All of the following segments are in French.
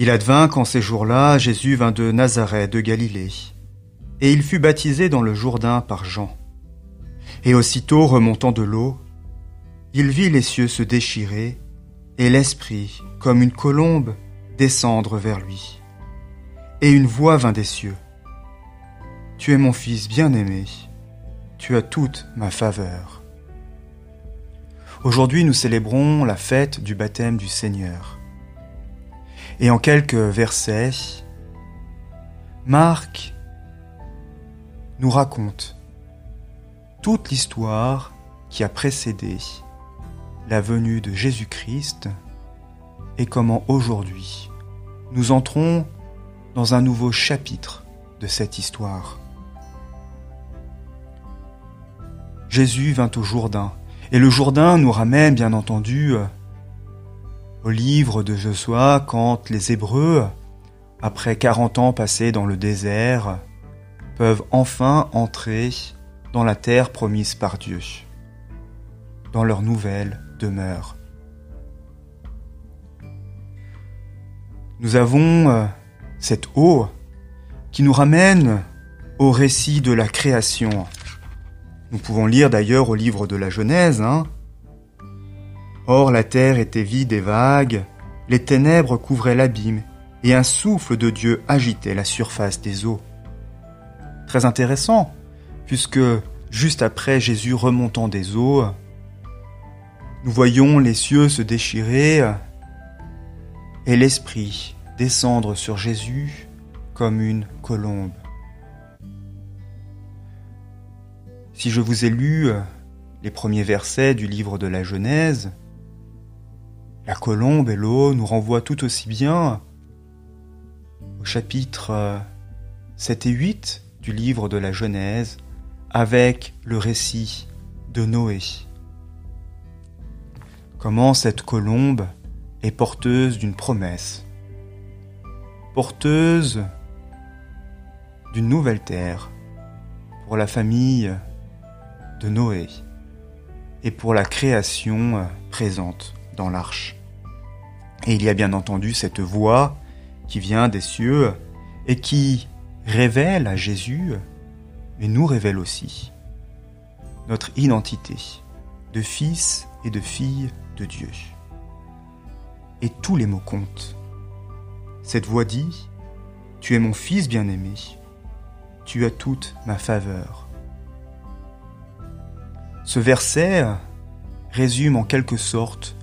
Il advint qu'en ces jours-là, Jésus vint de Nazareth de Galilée, et il fut baptisé dans le Jourdain par Jean. Et aussitôt remontant de l'eau, il vit les cieux se déchirer, et l'Esprit, comme une colombe, descendre vers lui. Et une voix vint des cieux. Tu es mon Fils bien-aimé, tu as toute ma faveur. Aujourd'hui nous célébrons la fête du baptême du Seigneur. Et en quelques versets, Marc nous raconte toute l'histoire qui a précédé la venue de Jésus-Christ et comment aujourd'hui nous entrons dans un nouveau chapitre de cette histoire. Jésus vint au Jourdain, et le Jourdain nous ramène bien entendu au livre de Josué quand les Hébreux, après quarante ans passés dans le désert, peuvent enfin entrer dans la terre promise par Dieu, dans leur nouvelle demeure. Nous avons euh, cette eau qui nous ramène au récit de la création. Nous pouvons lire d'ailleurs au livre de la Genèse, hein, Or la terre était vide et vague, les ténèbres couvraient l'abîme, et un souffle de Dieu agitait la surface des eaux. Très intéressant, puisque juste après Jésus remontant des eaux, nous voyons les cieux se déchirer et l'Esprit descendre sur Jésus comme une colombe. Si je vous ai lu les premiers versets du livre de la Genèse, la colombe et l'eau nous renvoient tout aussi bien au chapitre 7 et 8 du livre de la Genèse avec le récit de Noé. Comment cette colombe est porteuse d'une promesse, porteuse d'une nouvelle terre pour la famille de Noé et pour la création présente dans l'arche. Et il y a bien entendu cette voix qui vient des cieux et qui révèle à Jésus, mais nous révèle aussi, notre identité de fils et de fille de Dieu. Et tous les mots comptent. Cette voix dit, Tu es mon fils bien-aimé, tu as toute ma faveur. Ce verset résume en quelque sorte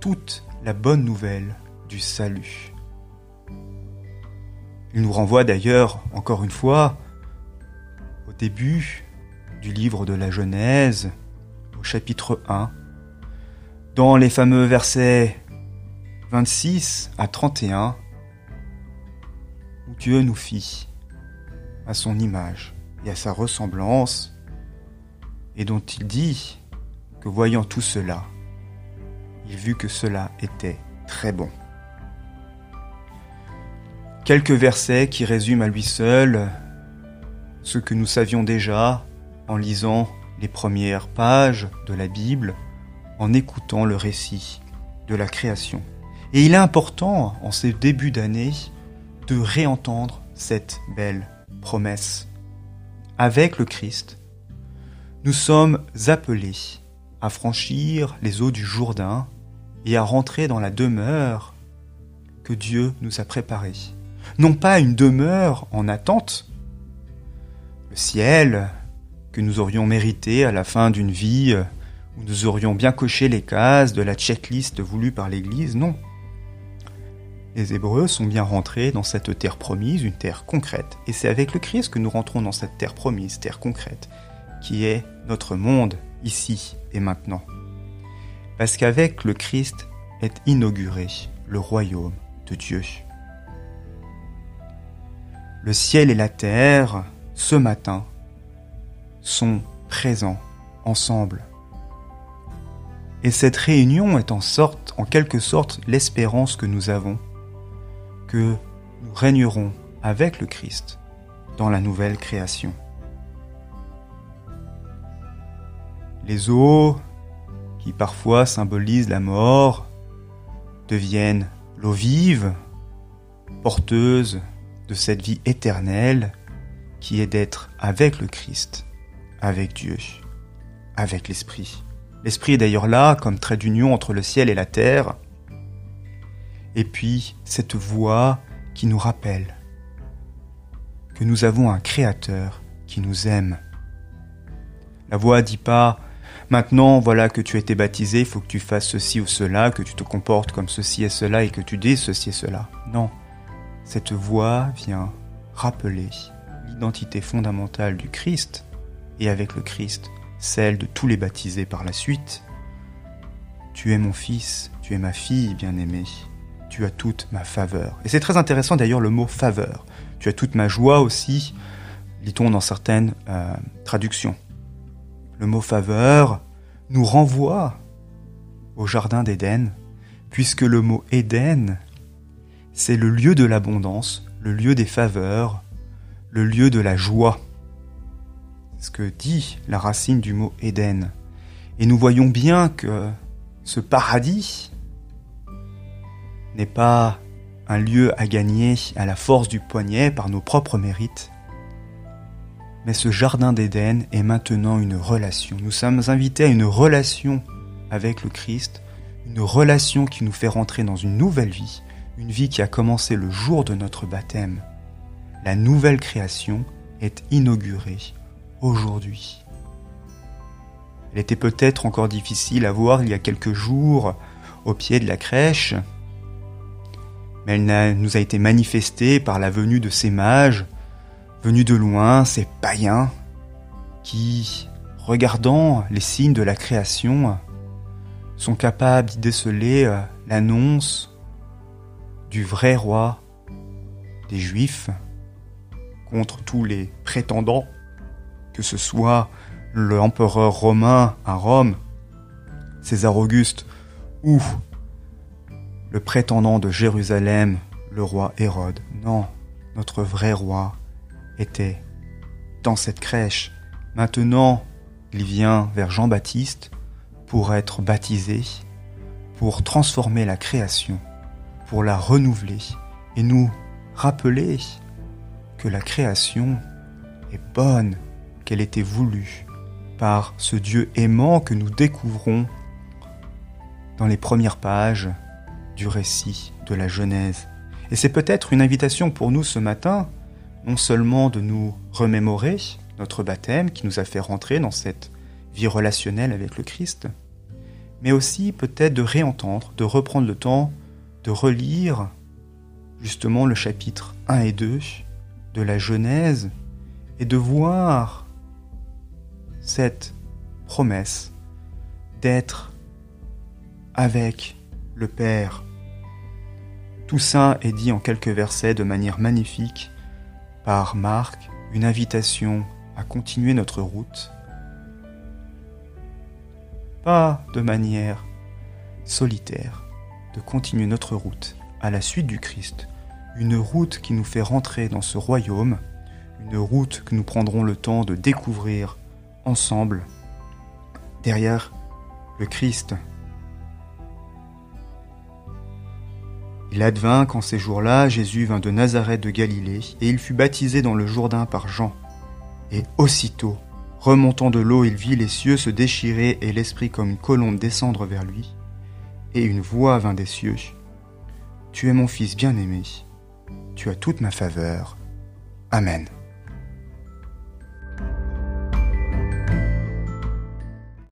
toute la bonne nouvelle du salut. Il nous renvoie d'ailleurs, encore une fois, au début du livre de la Genèse, au chapitre 1, dans les fameux versets 26 à 31, où Dieu nous fit à son image et à sa ressemblance, et dont il dit que voyant tout cela, il vit que cela était très bon. Quelques versets qui résument à lui seul ce que nous savions déjà en lisant les premières pages de la Bible, en écoutant le récit de la création. Et il est important, en ces débuts d'année, de réentendre cette belle promesse. Avec le Christ, nous sommes appelés à franchir les eaux du Jourdain et à rentrer dans la demeure que Dieu nous a préparée. Non pas une demeure en attente, le ciel que nous aurions mérité à la fin d'une vie où nous aurions bien coché les cases de la checklist voulue par l'Église, non. Les Hébreux sont bien rentrés dans cette terre promise, une terre concrète. Et c'est avec le Christ que nous rentrons dans cette terre promise, terre concrète, qui est notre monde, ici et maintenant parce qu'avec le Christ est inauguré le royaume de Dieu. Le ciel et la terre, ce matin, sont présents ensemble. Et cette réunion est en sorte, en quelque sorte, l'espérance que nous avons, que nous régnerons avec le Christ dans la nouvelle création. Les eaux, qui parfois symbolisent la mort, deviennent l'eau vive, porteuse de cette vie éternelle qui est d'être avec le Christ, avec Dieu, avec l'Esprit. L'Esprit est d'ailleurs là comme trait d'union entre le ciel et la terre. Et puis cette voix qui nous rappelle que nous avons un Créateur qui nous aime. La voix dit pas Maintenant, voilà que tu as été baptisé, il faut que tu fasses ceci ou cela, que tu te comportes comme ceci et cela et que tu dis ceci et cela. Non. Cette voix vient rappeler l'identité fondamentale du Christ et avec le Christ, celle de tous les baptisés par la suite. Tu es mon fils, tu es ma fille bien-aimée, tu as toute ma faveur. Et c'est très intéressant d'ailleurs le mot faveur. Tu as toute ma joie aussi, lit-on dans certaines euh, traductions. Le mot faveur nous renvoie au Jardin d'Éden, puisque le mot Éden, c'est le lieu de l'abondance, le lieu des faveurs, le lieu de la joie. C'est ce que dit la racine du mot Éden. Et nous voyons bien que ce paradis n'est pas un lieu à gagner à la force du poignet par nos propres mérites, mais ce jardin d'Éden est maintenant une relation. Nous sommes invités à une relation avec le Christ, une relation qui nous fait rentrer dans une nouvelle vie, une vie qui a commencé le jour de notre baptême. La nouvelle création est inaugurée aujourd'hui. Elle était peut-être encore difficile à voir il y a quelques jours au pied de la crèche, mais elle nous a été manifestée par la venue de ces mages, venus de loin, ces païens, qui, regardant les signes de la création, sont capables d'y déceler euh, l'annonce du vrai roi des Juifs contre tous les prétendants, que ce soit l'empereur romain à Rome, César Auguste, ou le prétendant de Jérusalem, le roi Hérode. Non, notre vrai roi était dans cette crèche. Maintenant, il vient vers Jean-Baptiste pour être baptisé, pour transformer la création, pour la renouveler et nous rappeler que la création est bonne, qu'elle était voulue par ce Dieu aimant que nous découvrons dans les premières pages du récit de la Genèse. Et c'est peut-être une invitation pour nous ce matin non seulement de nous remémorer notre baptême qui nous a fait rentrer dans cette vie relationnelle avec le Christ, mais aussi peut-être de réentendre, de reprendre le temps de relire justement le chapitre 1 et 2 de la Genèse et de voir cette promesse d'être avec le Père. Tout ça est dit en quelques versets de manière magnifique par Marc une invitation à continuer notre route, pas de manière solitaire, de continuer notre route à la suite du Christ, une route qui nous fait rentrer dans ce royaume, une route que nous prendrons le temps de découvrir ensemble. Derrière le Christ Il advint qu'en ces jours-là, Jésus vint de Nazareth de Galilée, et il fut baptisé dans le Jourdain par Jean. Et aussitôt, remontant de l'eau, il vit les cieux se déchirer et l'Esprit comme une colombe descendre vers lui. Et une voix vint des cieux. Tu es mon Fils bien-aimé, tu as toute ma faveur. Amen.